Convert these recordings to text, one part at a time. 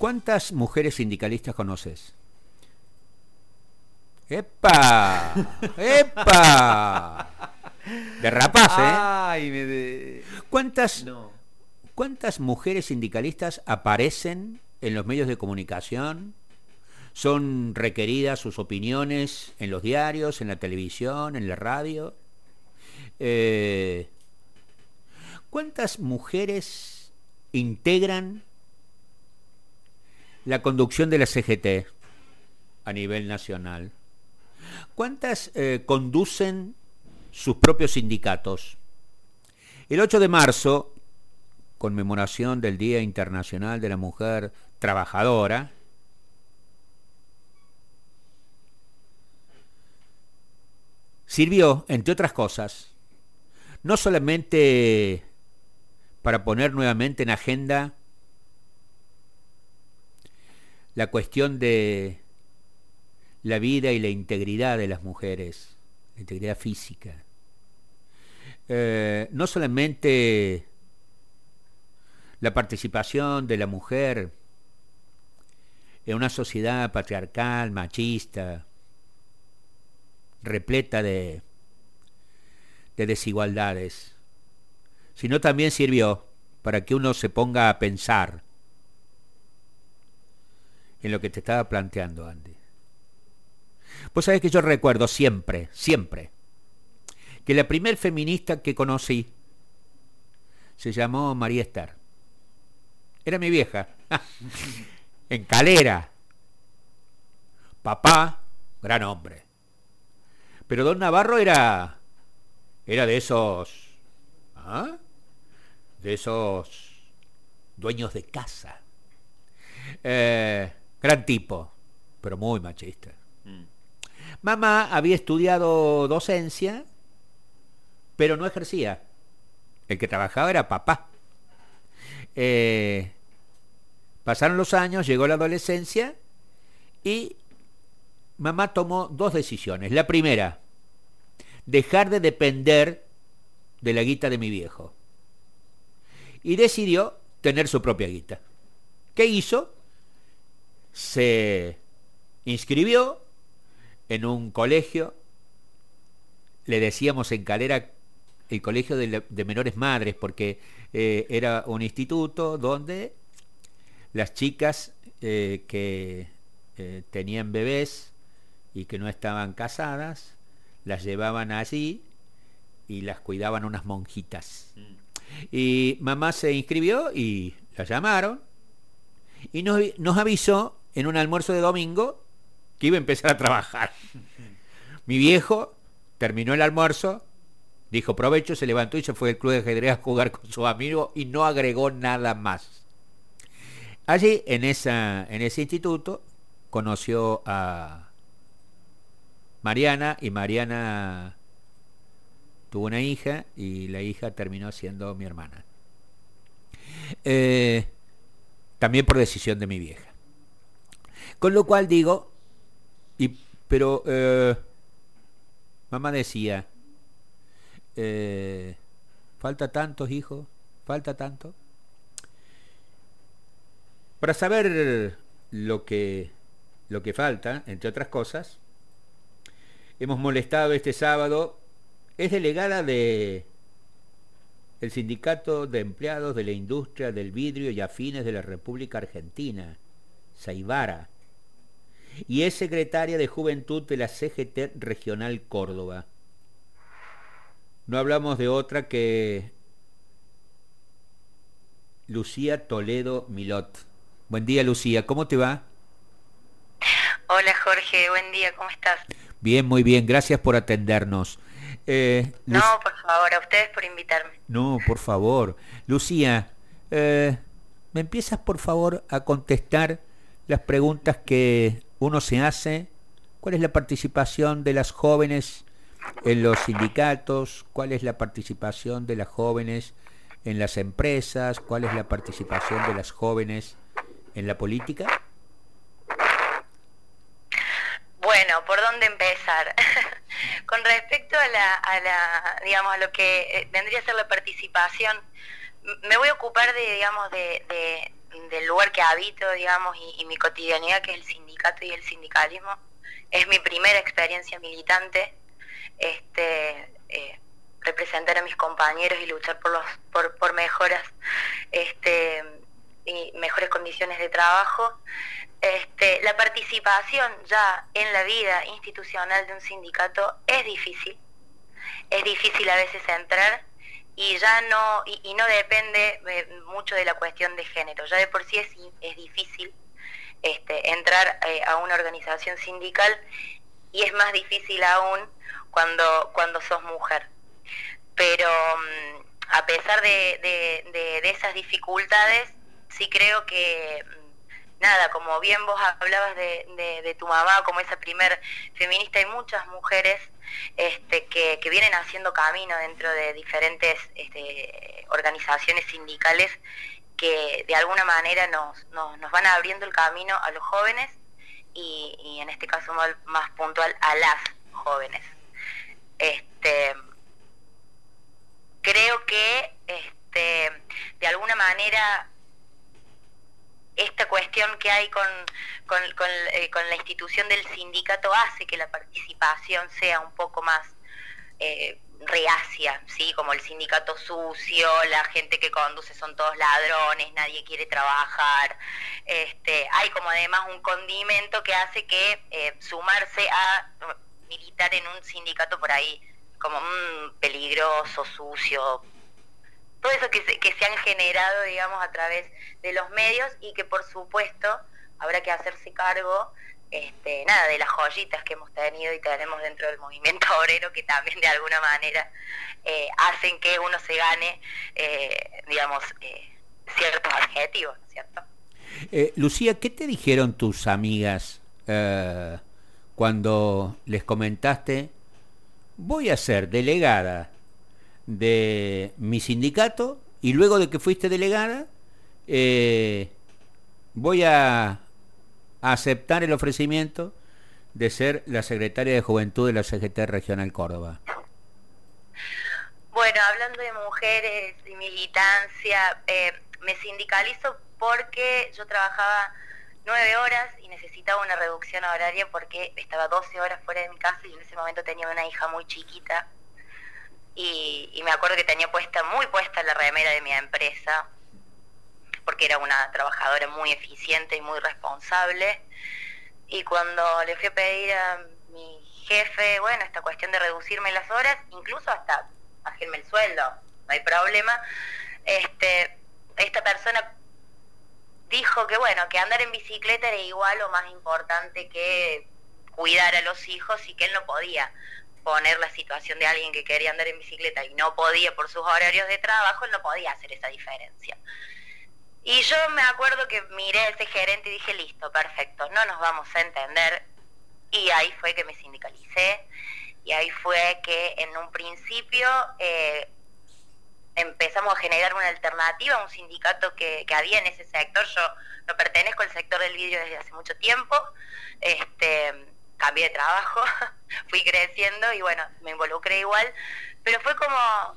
¿Cuántas mujeres sindicalistas conoces? ¡Epa! ¡Epa! Derrapas, ¿eh? Ay, me de... ¿Cuántas, No. ¿Cuántas mujeres sindicalistas aparecen en los medios de comunicación? ¿Son requeridas sus opiniones en los diarios, en la televisión, en la radio? Eh, ¿Cuántas mujeres integran la conducción de la CGT a nivel nacional? ¿Cuántas eh, conducen sus propios sindicatos? El 8 de marzo, conmemoración del Día Internacional de la Mujer Trabajadora, sirvió, entre otras cosas, no solamente para poner nuevamente en agenda la cuestión de la vida y la integridad de las mujeres, la integridad física, eh, no solamente la participación de la mujer en una sociedad patriarcal, machista, repleta de, de desigualdades, sino también sirvió para que uno se ponga a pensar en lo que te estaba planteando, Andy. Vos sabés que yo recuerdo siempre, siempre, que la primer feminista que conocí se llamó María Esther. Era mi vieja. en Calera. Papá, gran hombre. Pero don Navarro era. era de esos. ¿ah? De esos dueños de casa. Eh, gran tipo, pero muy machista. Mm. Mamá había estudiado docencia, pero no ejercía. El que trabajaba era papá. Eh, pasaron los años, llegó la adolescencia y mamá tomó dos decisiones. La primera, dejar de depender de la guita de mi viejo. Y decidió tener su propia guita. ¿Qué hizo? Se inscribió en un colegio, le decíamos en Calera el colegio de, menores madres, porque eh, era un instituto donde las chicas eh, que eh, tenían bebés y que no estaban casadas, las llevaban allí y las cuidaban unas monjitas. Mm. Y mamá se inscribió y la llamaron y nos, nos avisó en un almuerzo de domingo que iba a empezar a trabajar. Mi viejo terminó el almuerzo, dijo provecho, se levantó y se fue al club de ajedrez a jugar con su amigo y no agregó nada más. Allí, en, esa, en ese instituto, conoció a Mariana y Mariana tuvo una hija y la hija terminó siendo mi hermana. Eh, también por decisión de mi vieja. Con lo cual digo, y, pero eh, mamá decía, eh, falta tantos hijos, falta tanto. Para saber lo que, lo que falta, entre otras cosas, hemos molestado este sábado, es delegada de el Sindicato de Empleados de la Industria del Vidrio y Afines de la República Argentina, Saibara, y es secretaria de Juventud de la CGT Regional Córdoba. No hablamos de otra que Lucía Toledo Milot. Buen día, Lucía, ¿cómo te va? Hola Jorge, buen día, ¿cómo estás? Bien, muy bien, gracias por atendernos. Eh, Lu- No, por favor, a ustedes por invitarme. No, por favor. Lucía, eh, ¿me empiezas por favor a contestar las preguntas que uno se hace? ¿Cuál es la participación de las jóvenes en los sindicatos? ¿Cuál es la participación de las jóvenes en las empresas? ¿Cuál es la participación de las jóvenes en la política? Bueno, ¿por dónde empezar? Con respecto a la, a la, digamos, a lo que eh, vendría a ser la participación, me voy a ocupar de, digamos, de, de- del lugar que habito, digamos, y, mi cotidianidad, que es el sindicato y el sindicalismo. Es mi primera experiencia militante, este, eh, representar a mis compañeros y luchar por, los, por, por mejoras este, y mejores condiciones de trabajo. Este, la participación ya en la vida institucional de un sindicato es difícil, es difícil a veces entrar y ya no y, no depende eh, mucho de la cuestión de género. Ya de por sí es, es difícil este, entrar eh, a una organización sindical y es más difícil aún cuando cuando sos mujer. Pero mm, a pesar de, de, esas dificultades sí creo que mm, nada, como bien vos hablabas de, de, tu mamá como esa primer feminista, hay muchas mujeres este, que, vienen haciendo camino dentro de diferentes este, organizaciones sindicales que de alguna manera nos, nos, van abriendo el camino a los jóvenes y, en este caso más, puntual a las jóvenes. Este, creo que este, de alguna manera esta cuestión que hay con, eh, con, la institución del sindicato hace que la participación sea un poco más eh, reacia, ¿sí? Como el sindicato sucio, la gente que conduce son todos ladrones, nadie quiere trabajar. Este, hay como además un condimento que hace que eh, sumarse a militar en un sindicato por ahí como un peligroso, sucio, todo eso que se, que se han generado, digamos, a través de los medios y que por supuesto habrá que hacerse cargo este, nada, de las joyitas que hemos tenido y tenemos dentro del movimiento obrero que también de alguna manera eh, hacen que uno se gane, eh, digamos, eh, ciertos adjetivos, ¿cierto? Lucía, ¿qué te dijeron tus amigas cuando les comentaste, voy a ser delegada de mi sindicato y luego de que fuiste delegada, eh, voy a, aceptar el ofrecimiento de ser la secretaria de Juventud de la CGT Regional Córdoba. Bueno, hablando de mujeres y militancia, eh, me sindicalizo porque yo trabajaba nueve horas y necesitaba una reducción horaria porque estaba 12 horas fuera de mi casa y en ese momento tenía una hija muy chiquita y, me acuerdo que tenía puesta, muy puesta la remera de mi empresa, porque era una trabajadora muy eficiente y muy responsable. Y cuando le fui a pedir a mi jefe, bueno, esta cuestión de reducirme las horas, incluso hasta bajarme el sueldo, no hay problema, este, esta persona dijo que bueno, que andar en bicicleta era igual o más importante que cuidar a los hijos y que él no podía poner la situación de alguien que quería andar en bicicleta y no podía por sus horarios de trabajo, no podía hacer esa diferencia. Y yo me acuerdo que miré a ese gerente y dije, listo, perfecto, no nos vamos a entender. Y ahí fue que me sindicalicé y ahí fue que en un principio eh, empezamos a generar una alternativa, un sindicato que, que, había en ese sector. Yo no pertenezco al sector del vidrio desde hace mucho tiempo. Este, cambié de trabajo, fui creciendo y bueno, me involucré igual, pero fue como,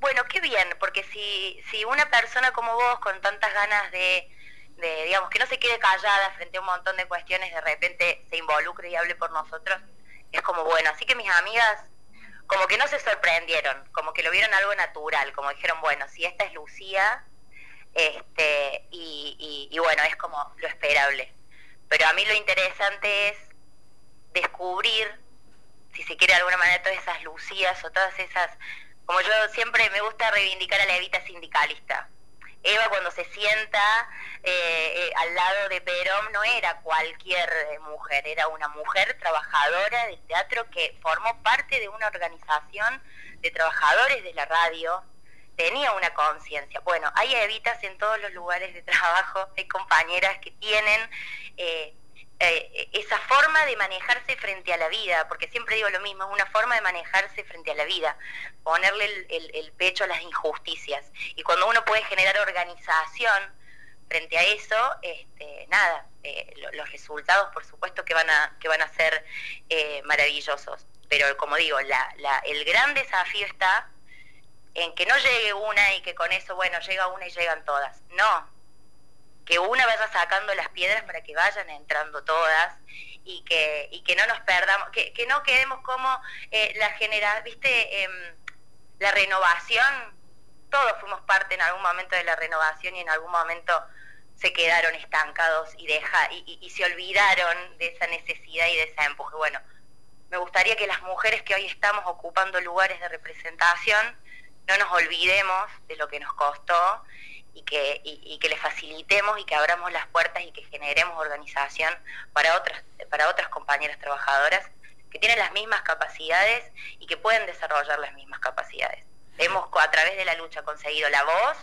bueno, qué bien, porque si, si una persona como vos con tantas ganas de, de, digamos, que no se quede callada frente a un montón de cuestiones, de repente se involucre y hable por nosotros, es como bueno, así que mis amigas como que no se sorprendieron, como que lo vieron algo natural, como dijeron, bueno, si esta es Lucía, este, y, y bueno, es como lo esperable. Pero a mí lo interesante es descubrir, si se quiere de alguna manera, todas esas lucías o todas esas, como yo siempre me gusta reivindicar a la Evita sindicalista. Eva cuando se sienta eh, eh, al lado de Perón no era cualquier eh, mujer, era una mujer trabajadora del teatro que formó parte de una organización de trabajadores de la radio, tenía una conciencia. Bueno, hay evitas en todos los lugares de trabajo, hay compañeras que tienen eh, esa forma de manejarse frente a la vida, porque siempre digo lo mismo, es una forma de manejarse frente a la vida, ponerle el, pecho a las injusticias. Y cuando uno puede generar organización frente a eso, este, nada, eh, los resultados por supuesto que van a, que van a ser eh, maravillosos. Pero como digo, el gran desafío está en que no llegue una y que con eso, bueno, llega una y llegan todas. No, que una vaya sacando las piedras para que vayan entrando todas y que, y que no nos perdamos, que, que no quedemos como eh, la general, viste, em, la renovación, todos fuimos parte en algún momento de la renovación y en algún momento se quedaron estancados y, deja, y, y, se olvidaron de esa necesidad y de ese empuje. Bueno, me gustaría que las mujeres que hoy estamos ocupando lugares de representación no nos olvidemos de lo que nos costó y que, y, que le facilitemos y que abramos las puertas y que generemos organización para otras, para otras compañeras trabajadoras que tienen las mismas capacidades y que pueden desarrollar las mismas capacidades. Hemos a través de la lucha conseguido la voz,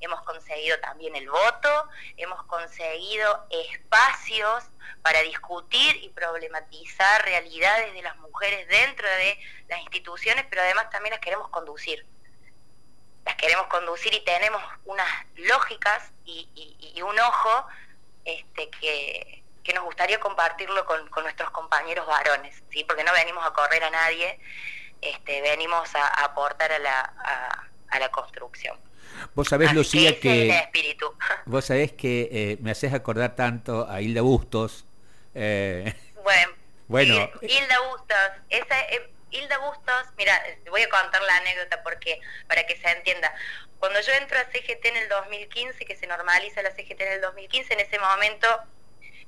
hemos conseguido también el voto, hemos conseguido espacios para discutir y problematizar realidades de las mujeres dentro de las instituciones, pero además también las queremos conducir las queremos conducir y tenemos unas lógicas y, un ojo este, que, nos gustaría compartirlo con, nuestros compañeros varones, ¿sí? porque no venimos a correr a nadie, este, venimos a, aportar a la, a, la construcción. Vos sabés, Lucía, que... Vos sabés que eh, me haces acordar tanto a Hilda Bustos. Eh, bueno, bueno, Hilda Bustos, esa, eh, Hilda Bustos, mira, te voy a contar la anécdota porque para que se entienda. Cuando yo entro a CGT en el 2015, que se normaliza la CGT en el 2015, en ese momento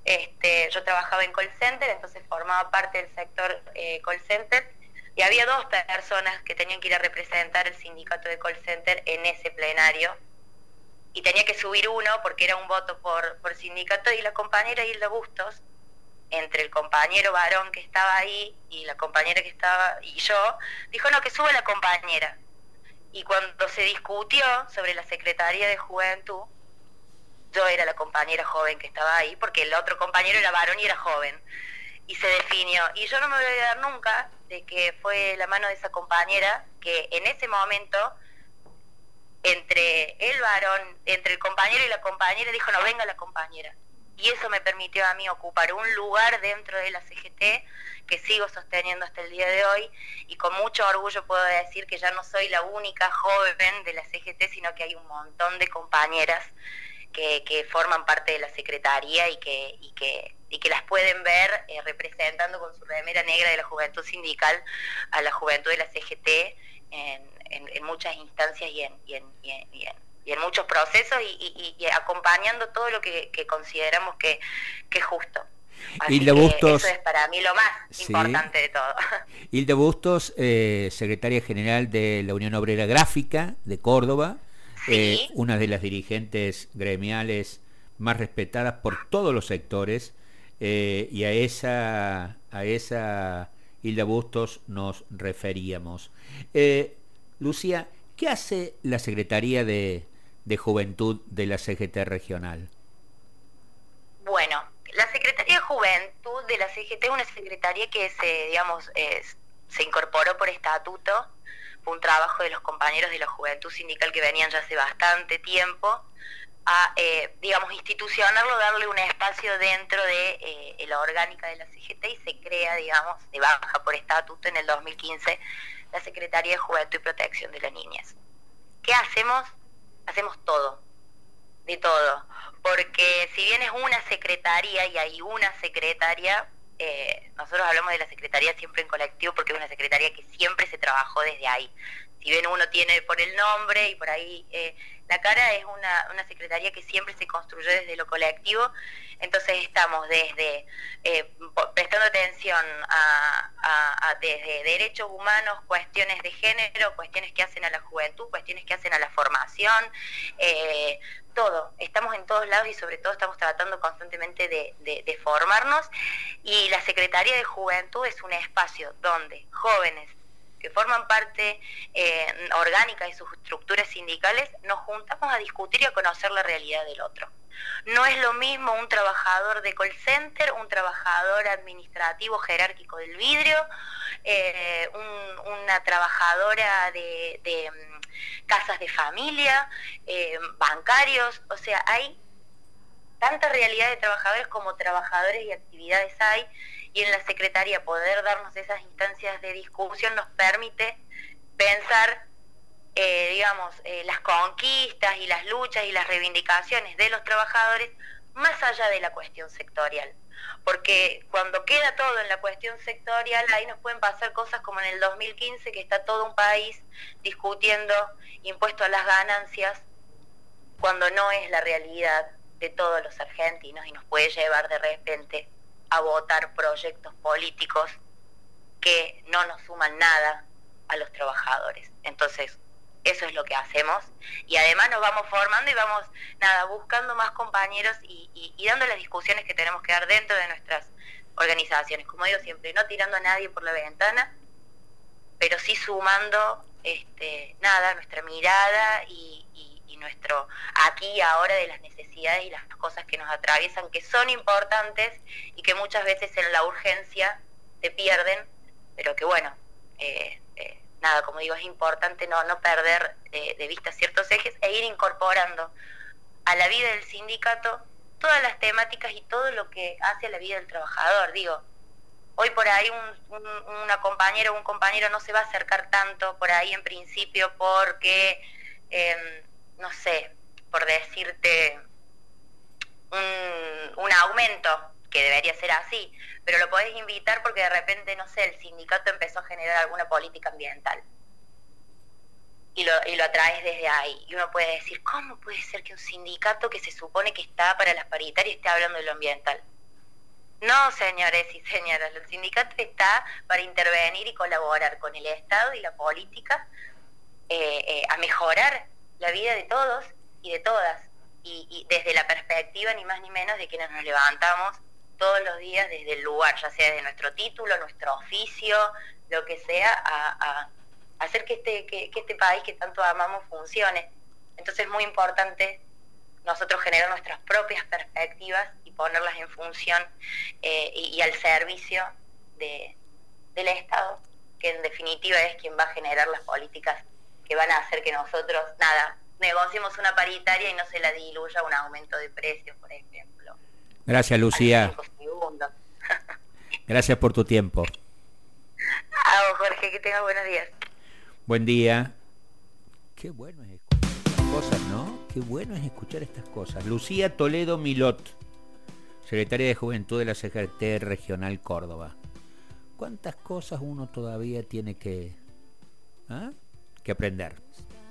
este, yo trabajaba en call center, entonces formaba parte del sector eh, call center y había dos personas que tenían que ir a representar el sindicato de call center en ese plenario y tenía que subir uno porque era un voto por, por sindicato y la compañera Hilda Bustos entre el compañero varón que estaba ahí y la compañera que estaba y yo, dijo no, que sube la compañera. Y cuando se discutió sobre la Secretaría de Juventud, yo era la compañera joven que estaba ahí, porque el otro compañero era varón y era joven. Y se definió. Y yo no me voy a olvidar nunca de que fue la mano de esa compañera que en ese momento, entre el varón, entre el compañero y la compañera, dijo, no, venga la compañera y eso me permitió a mí ocupar un lugar dentro de la CGT que sigo sosteniendo hasta el día de hoy y con mucho orgullo puedo decir que ya no soy la única joven de la CGT, sino que hay un montón de compañeras que, forman parte de la Secretaría y que, y que, y que las pueden ver eh, representando con su remera negra de la juventud sindical a la juventud de la CGT en, muchas instancias en, y en, y en y en muchos procesos y, acompañando todo lo que, consideramos que, es justo. Hilda Bustos, eso es para mí lo más importante de todo. Hilda Bustos, eh, secretaria general de la Unión Obrera Gráfica de Córdoba, eh, una de las dirigentes gremiales más respetadas por todos los sectores, eh, y a esa, a esa Hilda Bustos nos referíamos. Lucía, ¿qué hace la Secretaría de, de Juventud de la CGT regional? Bueno, la Secretaría de Juventud de la CGT es una secretaría que se, digamos, se incorporó por estatuto, fue un trabajo de los compañeros de la Juventud Sindical que venían ya hace bastante tiempo, a, eh, digamos, institucionarlo, darle un espacio dentro de eh, la orgánica de la CGT y se crea, digamos, de baja por estatuto en el 2015 la Secretaría de Juventud y Protección de las Niñas. ¿Qué hacemos? Hacemos todo, de todo. Porque si bien es una secretaría y hay una secretaria, eh, nosotros hablamos de la secretaría siempre en colectivo porque es una secretaría que siempre se trabajó desde ahí. Si bien uno tiene por el nombre y por ahí eh, la cara, es una, una secretaría que siempre se construyó desde lo colectivo entonces estamos desde eh, prestando atención a, desde derechos humanos, cuestiones de género, cuestiones que hacen a la juventud, cuestiones que hacen a la formación, eh, todo. Estamos en todos lados y sobre todo estamos tratando constantemente de, de formarnos y la Secretaría de Juventud es un espacio donde jóvenes que forman parte eh, orgánica de sus estructuras sindicales, nos juntamos a discutir y a conocer la realidad del otro. No es lo mismo un trabajador de call center, un trabajador administrativo jerárquico del vidrio, eh, una trabajadora de, mm, casas de familia, eh, bancarios, o sea, hay tanta realidad de trabajadores como trabajadores y actividades hay y en la Secretaría poder darnos esas instancias de discusión nos permite pensar eh, digamos, eh, las conquistas y las luchas y las reivindicaciones de los trabajadores más allá de la cuestión sectorial. Porque cuando queda todo en la cuestión sectorial, ahí nos pueden pasar cosas como en el 2015, que está todo un país discutiendo impuestos a las ganancias, cuando no es la realidad de todos los argentinos y nos puede llevar de repente a votar proyectos políticos que no nos suman nada a los trabajadores. Entonces, eso es lo que hacemos y además nos vamos formando y vamos nada buscando más compañeros y, dando las discusiones que tenemos que dar dentro de nuestras organizaciones como digo siempre no tirando a nadie por la ventana pero sí sumando este nada nuestra mirada y, y nuestro aquí y ahora de las necesidades y las cosas que nos atraviesan que son importantes y que muchas veces en la urgencia se pierden pero que bueno eh, eh, nada, como digo, es importante no, no perder eh, de vista ciertos ejes e ir incorporando a la vida del sindicato todas las temáticas y todo lo que hace a la vida del trabajador. Digo, hoy por ahí un, una compañera o un compañero no se va a acercar tanto por ahí en principio porque, em, no sé, por decirte, un, un aumento que debería ser así, pero lo podés invitar porque de repente, no sé, el sindicato empezó a generar alguna política ambiental. Y lo, y lo atraes desde ahí. Y uno puede decir, ¿cómo puede ser que un sindicato que se supone que está para las paritarias esté hablando de lo ambiental? No, señores y señoras, el sindicato está para intervenir y colaborar con el Estado y la política eh, eh, a mejorar la vida de todos y de todas. Y, y, desde la perspectiva ni más ni menos de quienes nos levantamos todos los días desde el lugar, ya sea de nuestro título, nuestro oficio, lo que sea, a, hacer que este, que, este país que tanto amamos funcione. Entonces es muy importante nosotros generar nuestras propias perspectivas y ponerlas en función eh, y, al servicio de, del Estado, que en definitiva es quien va a generar las políticas que van a hacer que nosotros, nada, negociemos una paritaria y no se la diluya un aumento de precios, por ejemplo. Gracias, Lucía. Gracias por tu tiempo. A Jorge, que tenga buenos días. Buen día. Qué bueno es escuchar estas cosas, ¿no? Qué bueno es escuchar estas cosas. Lucía Toledo Milot, secretaria de Juventud de la Secretaría Regional Córdoba. ¿Cuántas cosas uno todavía tiene que, ¿ah? Que aprender?